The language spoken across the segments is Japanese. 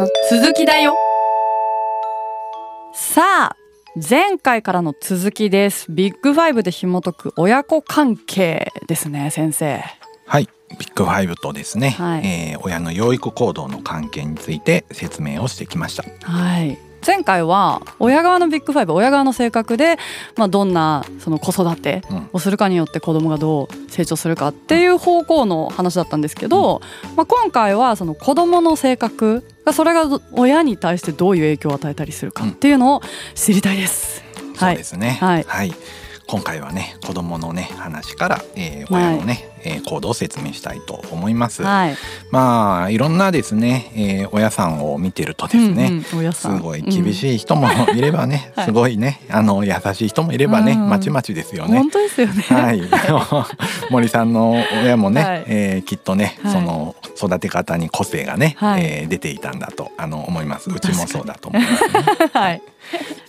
の続きだよ。さあ前回からの続きです。ビッグファイブで紐解く親子関係ですね先生。はい。ビッグファイブとですね、はい。えー親の養育行動の関係について説明をしてきました。はい前回は親側のビッグファイブ親側の性格で、まあ、どんなその子育てうん。をするかによって子供がどう成長するかっていう方向の話だったんですけど、まあ、今回はその子供の性格がそれがど親に対してどういう影響を与えたりするかっていうのを知りたいです。そうですね。はい今回はね子供のね話から、えー親のね、えー行動を説明したいと思います、はい、まあいろんなですね、えー親さんを見てるとですね、うんうん、すごい厳しい人もいればね、はい。すごいねあの優しい人もいればね、うん。まちまちですようんね。本当ですよね。はい、森さんの親もね、はい。えーきっとね、はい。その育て方に個性がね、はい。えー出ていたんだとあの思います。うちもそうだと思います、ね。はい、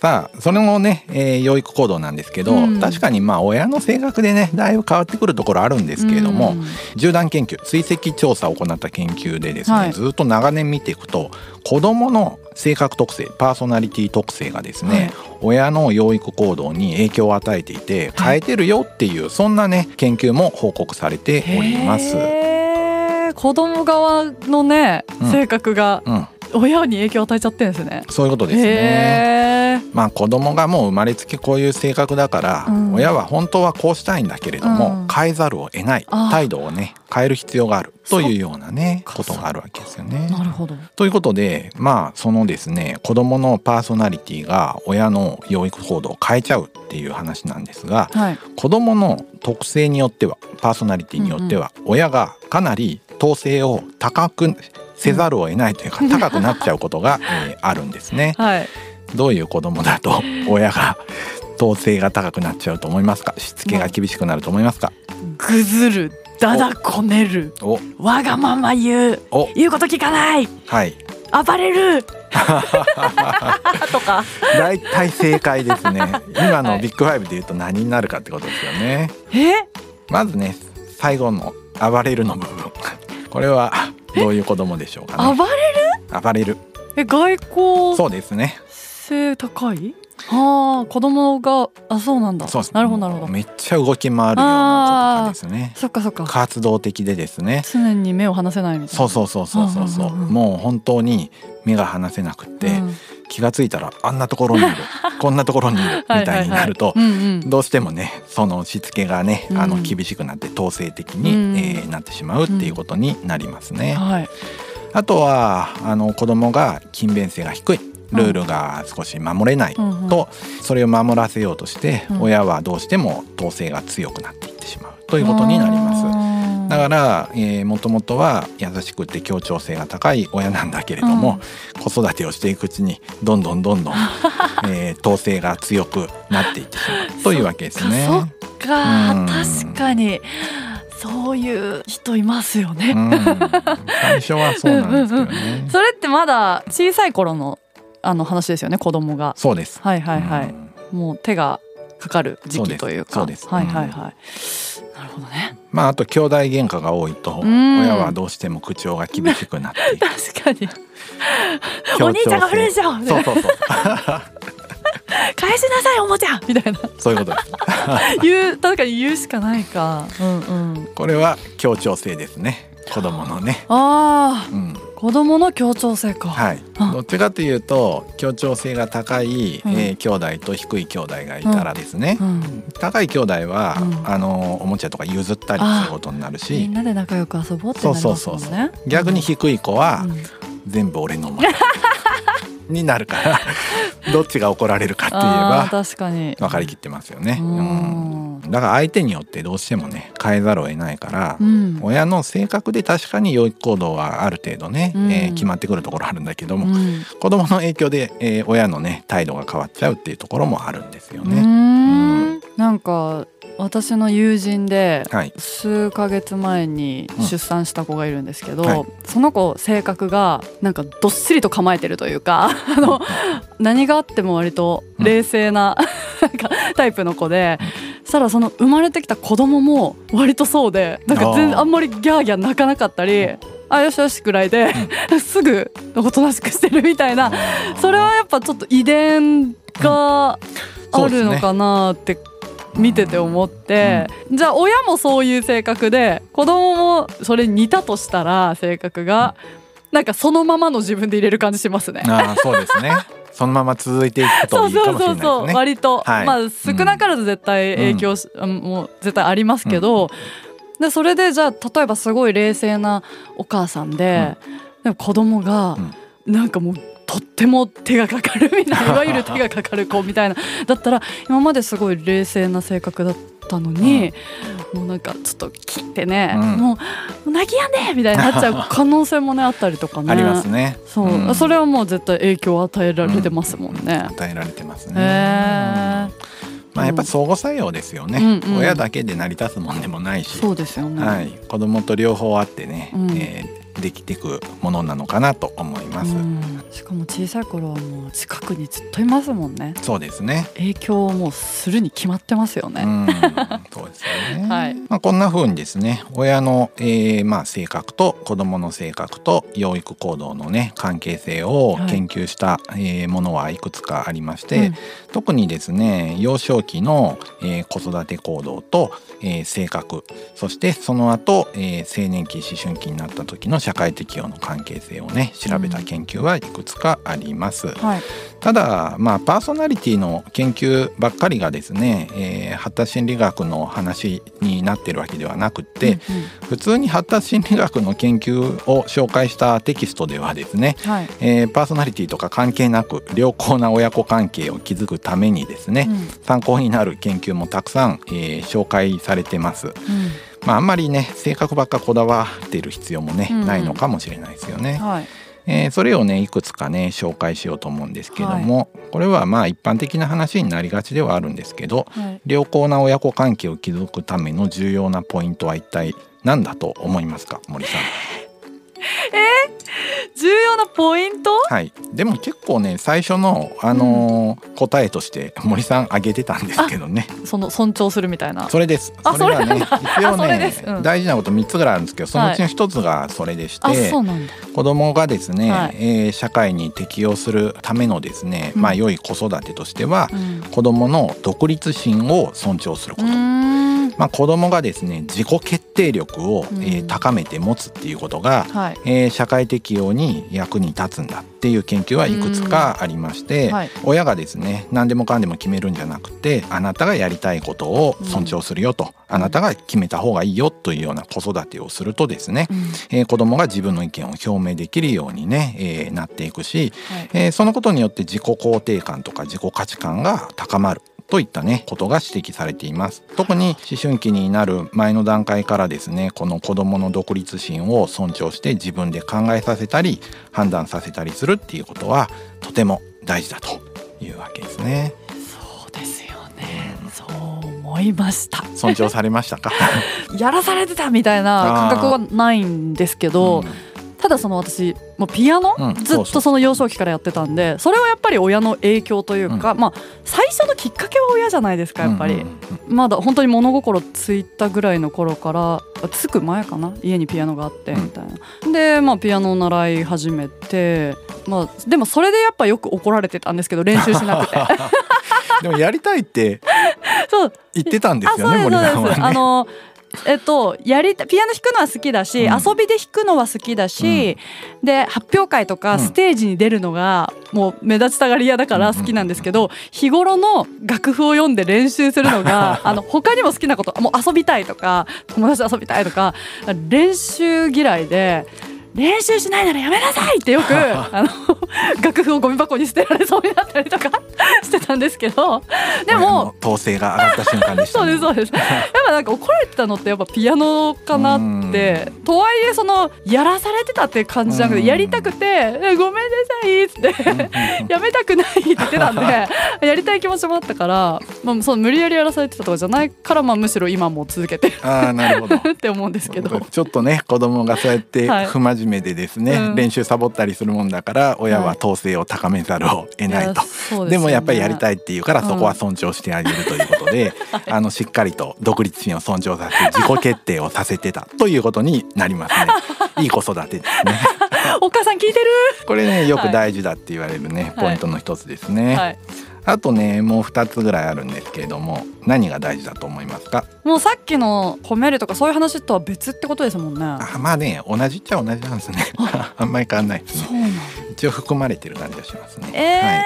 さ あそれもね、えー養育行動なんですけど、うん。確かにまあ親の性格でねだいぶ変わってくるところあるんですけれども、うん。縦断研究追跡調査を行った研究でですね、はい。ずっと長年見ていくと子どもの性格特性パーソナリティ特性がですね、はい。親の養育行動に影響を与えていて変えてるよっていうそんなね研究も報告されております。子供側のね、うん。性格がうん、親に影響を与えちゃってるんですね。そういうことですね。まあ子供がもう生まれつきこういう性格だから、うん親は本当はこうしたいんだけれども、うん変えざるを得ない態度をね変える必要があるというようなねことがあるわけですよね。なるほど。ということでまあそのですね子供のパーソナリティが親の養育行動を変えちゃうっていう話なんですがはい。子供の特性によってはパーソナリティによっては、親がかなり統制を高くせざるを得ないというか、高くなっちゃうことが、えーあるんですね。はい。どういう子供だと 親が統制が高くなっちゃうと思いますか？しつけが厳しくなると思いますか？ぐずる、だだこねる、おわがまま言う、お言うこと聞かない、はい暴れる。とか。大体正解ですね今はいのビッグファイブで言うと何になるかってことですよねえ？まずね最後の暴れるの部分これはどういう子供でしょうかね暴れる？暴れるえ、外交そうですね性高い？ああ、子供があそうなんだ。そうなるほどなるほど。めっちゃ動き回るような子とかですねそっかそっか。活動的でですね常に目を離せないみたいな。そうそうそうそうそうそう,、うんうんうんもう本当に目が離せなくって、うん。気がついたらあんなところにいる。こんなところにいるみたいになるとどうしてもねそのしつけがねあのうん厳しくなって統制的に、うん。えーなってしまうっていうことになりますね。はい。あとはあの子供が勤勉性が低いルールが少し守れないとそれを守らせようとしてうん。親はどうしても統制が強くなっていってしまうということになります。だから、えー、もともとは優しくて協調性が高い親なんだけれども、子育てをしていくうちにどんどんどんどん、えー統制が強くなっていってしまうというわけですね。そっかうん確かにそういう人いますよね。うん、最初はそうなんですけどね。それってまだ小さい頃のあの話ですよね子供が。そうです。はいはいはい。うんもう手がかかる時期というか。そうですそうですはいはいはい。なるほどね。まああと兄弟喧嘩が多いとうん親はどうしても口調が厳しくなっていく。確かに。お兄ちゃんが古いでしょ。そうそうそう。返しなさいおもちゃみたいなそういうことです。言う確かに言うしかないか。うんうん。これは協調性ですね。子供のね。ああうん。子供の協調性か。はいあ。どっちかというと協調性が高い、うんえー兄弟と低い兄弟がいたらですね。うん。高い兄弟は、うんあのおもちゃとか譲ったりすることになるみしんなで仲良く遊ぼうってそうなりそうそうそうますもんね。逆に低い子は、うん全部俺のもの になるから どっちが怒られるかって言えば確かに。分かりきってますよね。ううんんだから相手によってどうしてもね変えざるを得ないから、うん。親の性格で確かに養育行動はある程度ね、うんえー決まってくるところあるんだけども、うん子供の影響で、えー親のね態度が変わっちゃうっていうところもあるんですよね。んなんか私の友人ではい、数ヶ月前に出産した子がいるんですけど、はい。その子性格がなんかどっしりと構えてるというか あの何があっても割と冷静な タイプの子で、そしたらその生まれてきた子供も割とそうでなんか全あんまりギャーギャー泣かなかったり。あよしよしぐらいで、すぐおとなしくしてるみたいな。それはやっぱちょっと遺伝があるのかなって見てて思って、じゃあ親もそういう性格で子供もそれに似たとしたら性格がなんかそのままの自分で入れる感じしますね。ああそうですね。そのまま続いていくとそういいかそうそうもしれないですね。そう割と、はい。まあ少なからず絶対影響し、あもう絶対ありますけど、でそれでじゃあ例えばすごい冷静なお母さんで、でも子供がなんかもうとっても手がかかるみたいな いわゆる手がかかる子みたいなだったら今まですごい冷静な性格だったのに、もうなんかちょっと切ってね、うん。もう泣きやんでみたいになっちゃう可能性もねあったりとかね。ありますね。そう、うん。それはもう絶対影響を与えられてますもんね。与えられてますね。へーまあやっぱ相互作用ですよね、うんうん。親だけで成り立つもんでもないし、そうですよね。はい、子供と両方あってね、うん。えーできていくものなのかなと思います、うん。しかも小さい頃はもう近くにずっといますもんね。そうですね。影響をもうするに決まってますよね。うん、そうですよね。はい。まあこんな風にですね、親の、えーまあ性格と子供の性格と養育行動のね関係性をはい。研究した、えーものはいくつかありまして、うん。特にですね幼少期の、えー子育て行動と、えー性格そしてその後、えー青年期思春期になった時の社会適応の関係性をね調べた研究はいくつかあります。はい。ただまあパーソナリティの研究ばっかりがですね、えー発達心理学の話になってるわけではなくって、うん普通に発達心理学の研究を紹介したテキストではですね、うんはい。えーパーソナリティとか関係なく良好な親子関係を築くためにですね、うん参考になる研究もたくさん、えー紹介されてます。うんまああんまりね性格ばっかこだわってる必要もね、うんうんないのかもしれないですよね。はい。えーそれをねいくつかね紹介しようと思うんですけども、これはまあ一般的な話になりがちではあるんですけどはい。良好な親子関係を築くための重要なポイントは一体何だと思いますか森さん。重要なポイント？はい、でも結構ね最初の、あのー答えとして森さん挙げてたんですけどね。その尊重するみたいな。それです。あそれはね 一応ねうん。大事なこと3つぐらいあるんですけどそのうちの1つがそれでして、あ、そうなんだ。子供がですね、はい。えー社会に適応するためのですね、うん。まあ良い子育てとしては、うん。子供の独立心を尊重すること、まあ、子供がですね自己決定力を、うんえー高めて持つっていうことが、はい。えー社会適応に役に立つんだっていう研究はいくつかありまして、はい親がですね何でもかんでも決めるんじゃなくてあなたがやりたいことを尊重するよと、あなたが決めた方がいいよというような子育てをするとですね、うんえー子供が自分の意見を表明できるようにね、えーなっていくし、はい。えーそのことによって自己肯定感とか自己価値観が高まる。といったねことが指摘されています特に思春期になる前の段階からですねこの子どもの独立心を尊重して自分で考えさせたり判断させたりするっていうことはとても大事だというわけですねそうですよね。そう思いました。尊重されましたか？やらされてたみたいな感覚はないんですけど、うんただその私もうピアノ、うんずっとその幼少期からやってたんでそれはやっぱり親の影響というか、まあ最初のきっかけは親じゃないですかやっぱり、うんうん。うんまだ本当に物心ついたぐらいの頃からあつく前かな？家にピアノがあってみたいな、でまあピアノを習い始めてまあでもそれでやっぱよく怒られてたんですけど練習しなくて。でもやりたいって 言ってたんであすよね森さんはね。あのえっとやりたピアノ弾くのは好きだし、うん。遊びで弾くのは好きだし、で発表会とうん。かステージに出るのがもう目立ちたがり屋だから好きなんですけど、日頃の楽譜を読んで練習するのがあの他にも好きなこともう遊びたいとか友達と遊びたいとか練習嫌いで。練習しないならやめなさいってよく あの楽譜をゴミ箱に捨てられそうになったりとかしてたんですけど。で親もの統制が上がった瞬間でした そうねですそうです。やっぱなんか怒られてたのってやっぱピアノかなって。とはいえそのやらされてたって感じじゃなくうん。てやりたくてえごめんなさいっつって。やめたくないって言ってたんで やりたい気持ちもあったから、まあその無理やりやらされてたとかじゃないからまあむしろ今も続けてるああなるほど。って思うんですけど。ちょっとね子供がそうやってはい。不真真面目でですね、うん練習サボったりするもんだから親は統制を高めざるを得ないと。とでもやっぱりやりたいいっていうからうんそこは尊重してあげるということで、あのしっかりと独立心を尊重させて 自己決定をさせてたということになりますね。いい子育てですね。お母さん聞いてこれねよく大事だって言われるね、はいポイントの一つでするね。はいあとねもう二つぐらいあるんですけれども何が大事だと思いますか？もうさっきの褒めるとかそういう話とは別ってことですもんねあまあね同じっちゃ同じなんですね。あんまり変わんないですね。そうなん一応含まれてる感じがしますね。え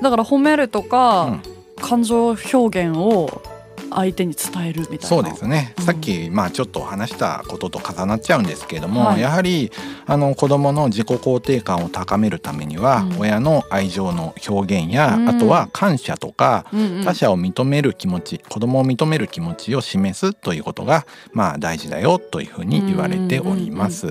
ーだから褒めるとか、はい。うん感情表現を相手に伝えるみたいな。そうですね、うん。さっきまあちょっと話したことと重なっちゃうんですけれども、はい。やはりあの子どもの自己肯定感を高めるためには、うん。親の愛情の表現や、うん。あとは感謝とか、うんうん。他者を認める気持ち子どもを認める気持ちを示すということがまあ大事だよというふうに言われております。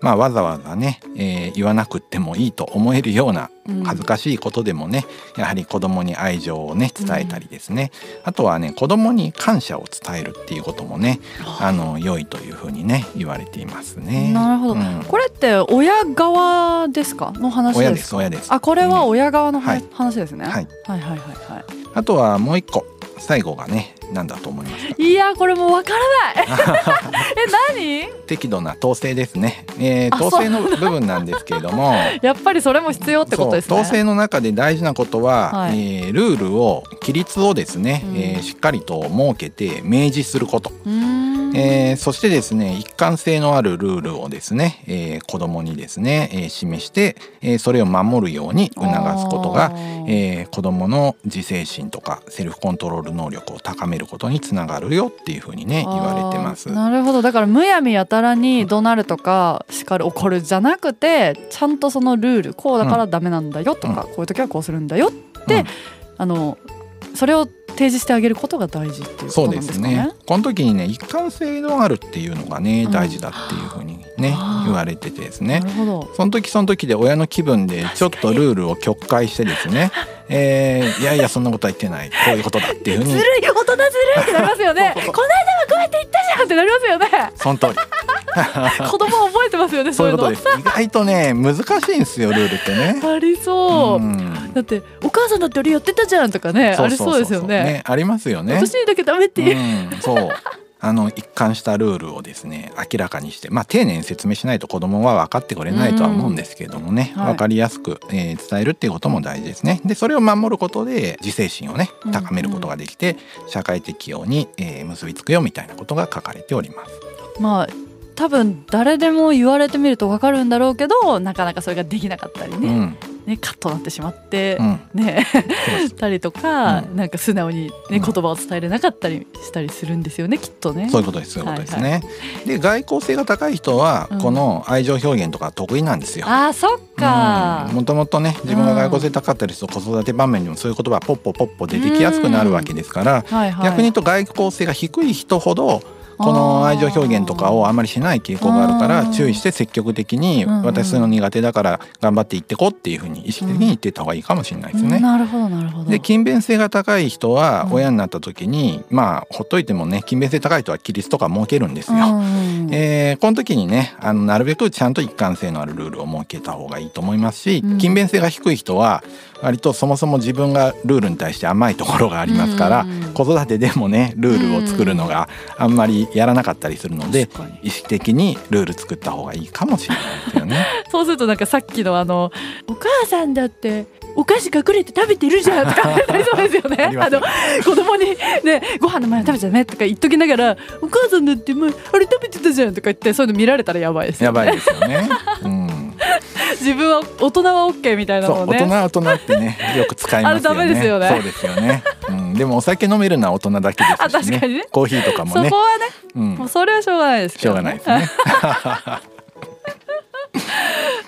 わざわざね、えー言わなくってもいいと思えるようなうん恥ずかしいことでもねやはり子供に愛情をね伝えたりですね、あとはね子供に感謝を伝えるっていうこともねあの良いというふうにね言われていますね。なるほど、うん。これって親側ですか？の話親ですす親です。あこれは親側のは、はい。話ですね、はい。はいはいはいはあとはもう一個最後がね何だと思いますか？いいやこれもうわからない。え何？適度な統制ですね、えーあ統制の部分なんですけれども。やっぱりそれも必要ってことですね。統制の中で大事なことは、はい。えールールを規律をですね、うん。えーしっかりと設けて明示すること、えーそしてですね一貫性のあるルールをですね、えー子供にですね、えー示して、えーそれを守るように促すことがあ、ー。えー子供の自制心とかセルフコントロール能力を高めることにつながるよっていうふうにね言われてます。なるほど。だからむやみやたらに怒鳴るとか叱る怒るじゃなくてちゃんとそのルールこうだからダメなんだよとか、こういう時はこうするんだよって、うん。あのそれを提示してあげることが大事っていうことなんですすかね。ね。この時にね一貫性のあるっていうのがねうん大事だっていうふうにねあー言われててですね。その時その時で親の気分でちょっとルールを曲解してですね、えーいやいやそんなことは言ってないこういうことだっていうふうにずるい大人ずるいってなりますよね。この間はこうやって言ったじゃんってなりますよね。その通り 子供は覚ますよね。そういうことのです意外とね難しいんですよルールってね。ありそう。んだってお母さんだって俺やってたじゃんとかねありそうですよね。ありますよね。私にだけダメっていう。うん、そうあの一貫したルールをですね明らかにしてまあ丁寧に説明しないと子供は分かってくれないとは思うんですけれどもね、うんはい分かりやすく、えー伝えるっていうことも大事ですね。でそれを守ることで自制心をねうん高めることができて、社会適応に、えー結びつくよみたいなことが書かれております。まあ多分誰でも言われてみると分かるんだろうけどなかなかそれができなかったりね,、うん。ねカッとなってしまってう、ん。ね。たりとか、うん。なんか素直に、ねうん。言葉を伝えれなかったりしたりするんですよねきっとね。そういうことですそういうことですね。で外交性が高い人は、うん。この愛情表現とか得意なんですよ。あーそっか、もともとね自分が外交性高かったりすると子育て場面にもそういう言葉ポッポポッポ出てきやすくなるわけですから、はいはい、逆に言うと外交性が低い人ほどこの愛情表現とかをあまりしない傾向があるから注意して積極的にうんうん私の苦手だから頑張っていってこうっていうふうに意識的に言ってた方がいいかもしれないですね。なるほどなるほど。で勤勉性が高い人はうん親になった時に、まあほっといてもね勤勉性高い人は規律とか設けるんですよ。うんえーこの時にねあのなるべくちゃんと一貫性のあるルールを設けた方がいいと思いますし、うん勤勉性が低い人は割とそもそも自分がルールに対して甘いところがありますから、うん子育てでもねルールを作るのがあんまりやらなかったりするので、意識的にルール作った方がいいかもしれないですよね。そうするとなんかさっきのあのお母さんだってお菓子隠れて食べてるじゃんとかなりそうですよね。あの子供にねご飯の前に食べちゃダメとか言っときながらお母さんだってもうあれ食べてたじゃんとか言ってそういうの見られたらやばいですよね。やばいですよね。うん、自分は大人はオッケーみたいなのをね。大人は大人ってね よく使いますよね。あれダメですよねそうですよね。うん、でもお酒飲めるのは大人だけですしね。あ確かにねコーヒーとかもねそこ。はねうんもうそれはしょうがないですけど、しょうがないですね。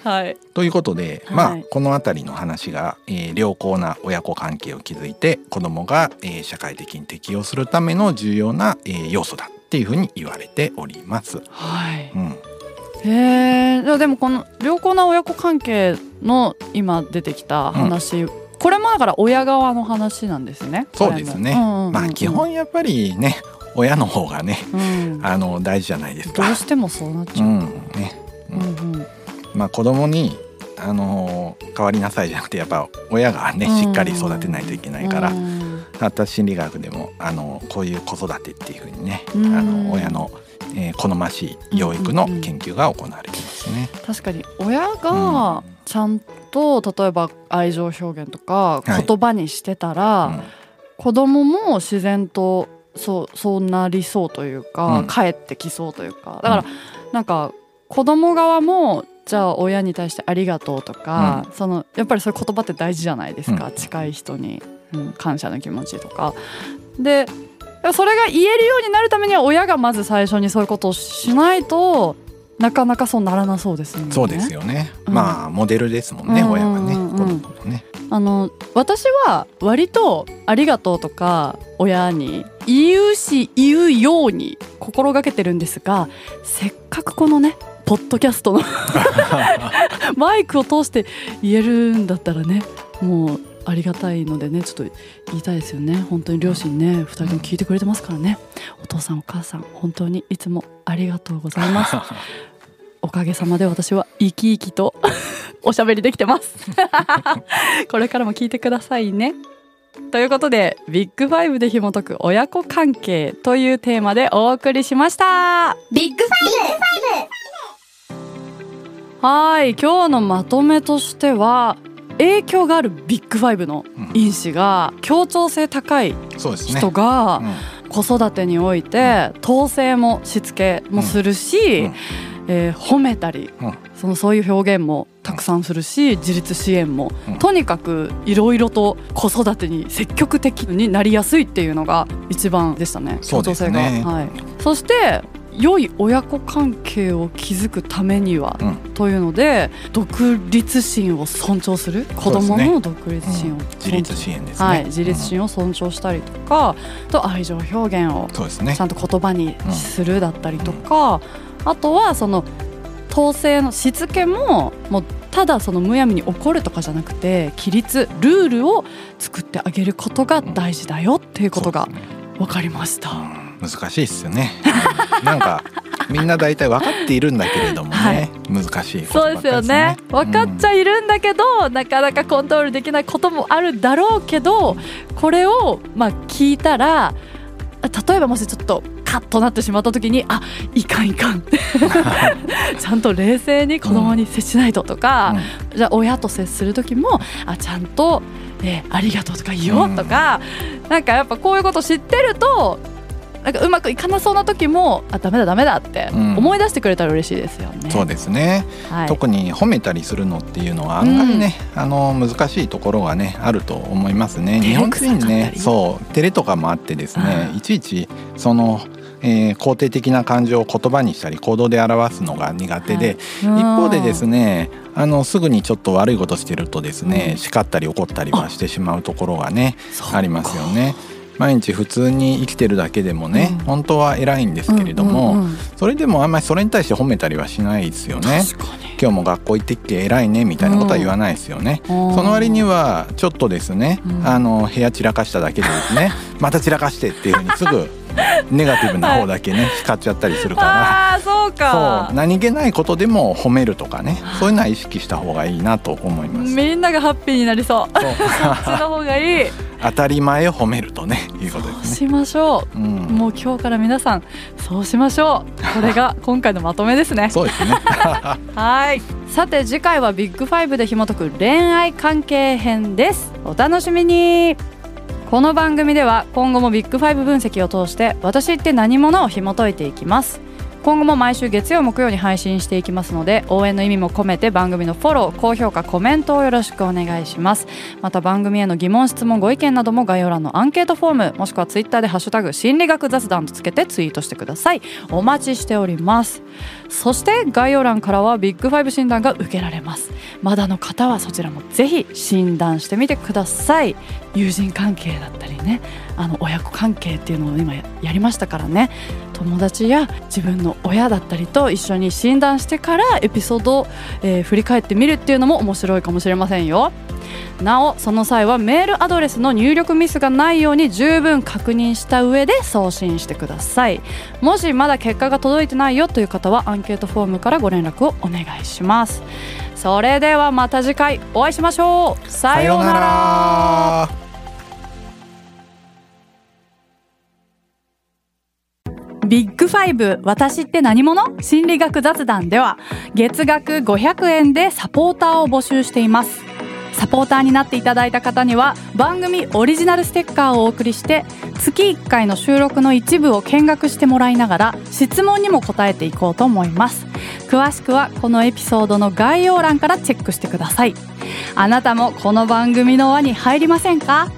はい。ということで、まあはいこの辺りの話が、えー良好な親子関係を築いて子どもが、えー社会的に適応するための重要な、えー要素だっていうふうに言われております。はい。うん、へえ。でもこの良好な親子関係の今出てきた話、これもだから親側の話なんですね。そうですね。まあ基本やっぱりね親の方がねうんあの大事じゃないですどか。うしてもそうなっちゃう。うんねうんうんまあ子供にあの変わりなさいじゃなくてやっぱ親がねしっかり育てないといけないから、うん発達心理学でもあのこういう子育てっていうふうにね、うんあの親の、えー好ましい養育の研究が行われていますね。確かに親がちゃんと例えば愛情表現とかはい。言葉にしてたら、うん。子供も自然とそうそうなりそうというか、うん。帰ってきそうというか。だから、なんか子供側もじゃあ親に対して「ありがとう」とか、そのやっぱりそういう言葉って大事じゃないですか、うん。近い人に、うん、感謝の気持ちとか。でそれが言えるようになるためには親がまず最初にそういうことをしないとなかなかそうならなそうですよね。そうですよね。うんまあモデルですもんね、うん親はね、ね。あの私は割と「ありがとう」とか親に言うし言うように心がけてるんですがせっかくこのねポッドキャストの マイクを通して言えるんだったらねもうありがたいのでねちょっと言いたいですよね。本当に両親ね2人とも聞いてくれてますからね。お父さんお母さん本当にいつもありがとうございます。おかげさまで私は生き生きとおしゃべりできてます。これからも聞いてくださいね。ということでビッグファイブで紐解く親子関係というテーマでお送りしました。ビッグフはい今日のまとめとしては影響があるビッグファイブの因子が協調性高い。人がうん。子育てにおいて統制もしつけもするし、うん。えー褒めたり、うん。そのそういう表現もたくさんするし自立支援も、うん。とにかくいろいろと子育てに積極的になりやすいっていうのが一番でしたね。協調性が。はい、そして良い親子関係を築くためには、うん。というので独立心を尊重する子供の独立心をうん。自立支援ですね。はい、自立うん心を尊重したりとか、と愛情表現をちゃ。んと言葉にするだったりとか、あとはその統制のしつけももうただそのむやみに怒るとかじゃなくて規律ルールを作ってあげることが大事だよっていうことが分かりました。うん難しいですよね。なんかみんな大体分かっているんだけれどもね、はい。難しいことそうですよね。分かっちゃいるんだけど、なかなかコントロールできないこともあるだろうけどこれをまあ聞いたら例えばもしちょっとカッとなってしまった時にあいかんいかん。ちゃんと冷静に子供に接しないととか、じゃあ親と接する時もあちゃんと、えーありがとうとか言おうとか、なんかやっぱこういうこと知ってるとなんかうまくいかなそうな時もあダメだダメだってうん。思い出してくれたら嬉しいですよね。そうですね、はい。特に褒めたりするのっていうのは案外ね、あの難しいところがねあると思いますね。日本人ねそう照れとかもあってですねうんいちいちその、えー肯定的な感情を言葉にしたり行動で表すのが苦手で、一方でですねあのすぐにちょっと悪いことしてるとですね、うん叱ったり怒ったりはしてしまうところがねありますよね。毎日普通に生きてるだけでもね、うん。本当は偉いんですけれども、うんうんうん。それでもあんまりそれに対して褒めたりはしないですよね。今日も学校行ってきて偉いねみたいなことは言わないですよね。その割にはちょっとですね、うん。あの部屋散らかしただけでですね。また散らかしてっていうふうにすぐネガティブな方だけね叱っちゃったりするから。あーそうか。そう何気ないことでも褒めるとかねそういうのは意識した方がいいなと思います。みんながハッピーになりそう。そう。そっちの方がいい当たり前を褒めるとねいうことですね。しましょう。うん、もう今日から皆さんそうしましょう。これが今回のまとめですね。そうですね。はい。さて次回はビッグファイブで紐解く恋愛関係編です。お楽しみに。この番組では今後もビッグファイブ分析を通して私って何者を紐解いていきます今後も毎週月曜木曜に配信していきますので応援の意味も込めて番組のフォロー高評価コメントをよろしくお願いします。また番組への疑問質問ご意見なども概要欄のアンケートフォームもしくはツイッターでハッシュタグ心理学雑談とつけてツイートしてください。お待ちしております。そして概要欄からはビッグファイブ診断が受けられます。まだの方はそちらもぜひ診断してみてください。友人関係だったりねあの親子関係っていうのを今やりましたからね。友達や自分の親だったりと一緒に診断してからエピソードを、えー振り返ってみるっていうのも面白いかもしれませんよ。なおその際はメールアドレスの入力ミスがないように十分確認した上で送信してください。もしまだ結果が届いてないよという方はアンケートフォームからご連絡をお願いします。それではまた次回お会いしましょう。さようなら。ビッグファイブ私って何者？心理学雑談では月額500円でサポーターを募集しています。サポーターになっていただいた方には番組オリジナルステッカーをお送りして月1回の収録の一部を見学してもらいながら質問にも答えていこうと思います詳しくはこのエピソードの概要欄からチェックしてください。あなたもこの番組の輪に入りませんか？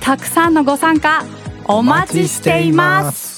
たくさんのご参加お待ちしています。